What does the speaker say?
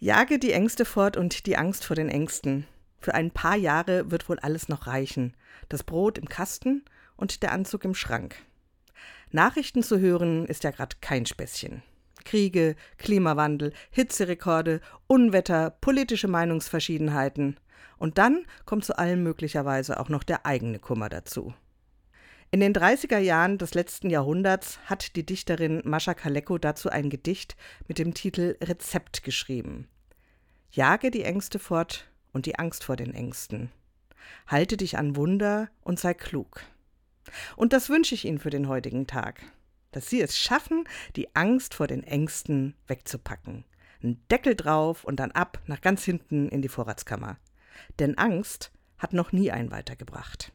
Jage die Ängste fort und die Angst vor den Ängsten. Für ein paar Jahre wird wohl alles noch reichen. Das Brot im Kasten und der Anzug im Schrank. Nachrichten zu hören ist ja gerade kein Späßchen. Kriege, Klimawandel, Hitzerekorde, Unwetter, politische Meinungsverschiedenheiten. Und dann kommt zu allem möglicherweise auch noch der eigene Kummer dazu. In den 30er Jahren des letzten Jahrhunderts hat die Dichterin Mascha Kaleko dazu ein Gedicht mit dem Titel Rezept geschrieben. Jage die Ängste fort und die Angst vor den Ängsten. Halte dich an Wunder und sei klug. Und das wünsche ich Ihnen für den heutigen Tag. Dass Sie es schaffen, die Angst vor den Ängsten wegzupacken. Ein Deckel drauf und dann ab nach ganz hinten in die Vorratskammer. Denn Angst hat noch nie einen weitergebracht.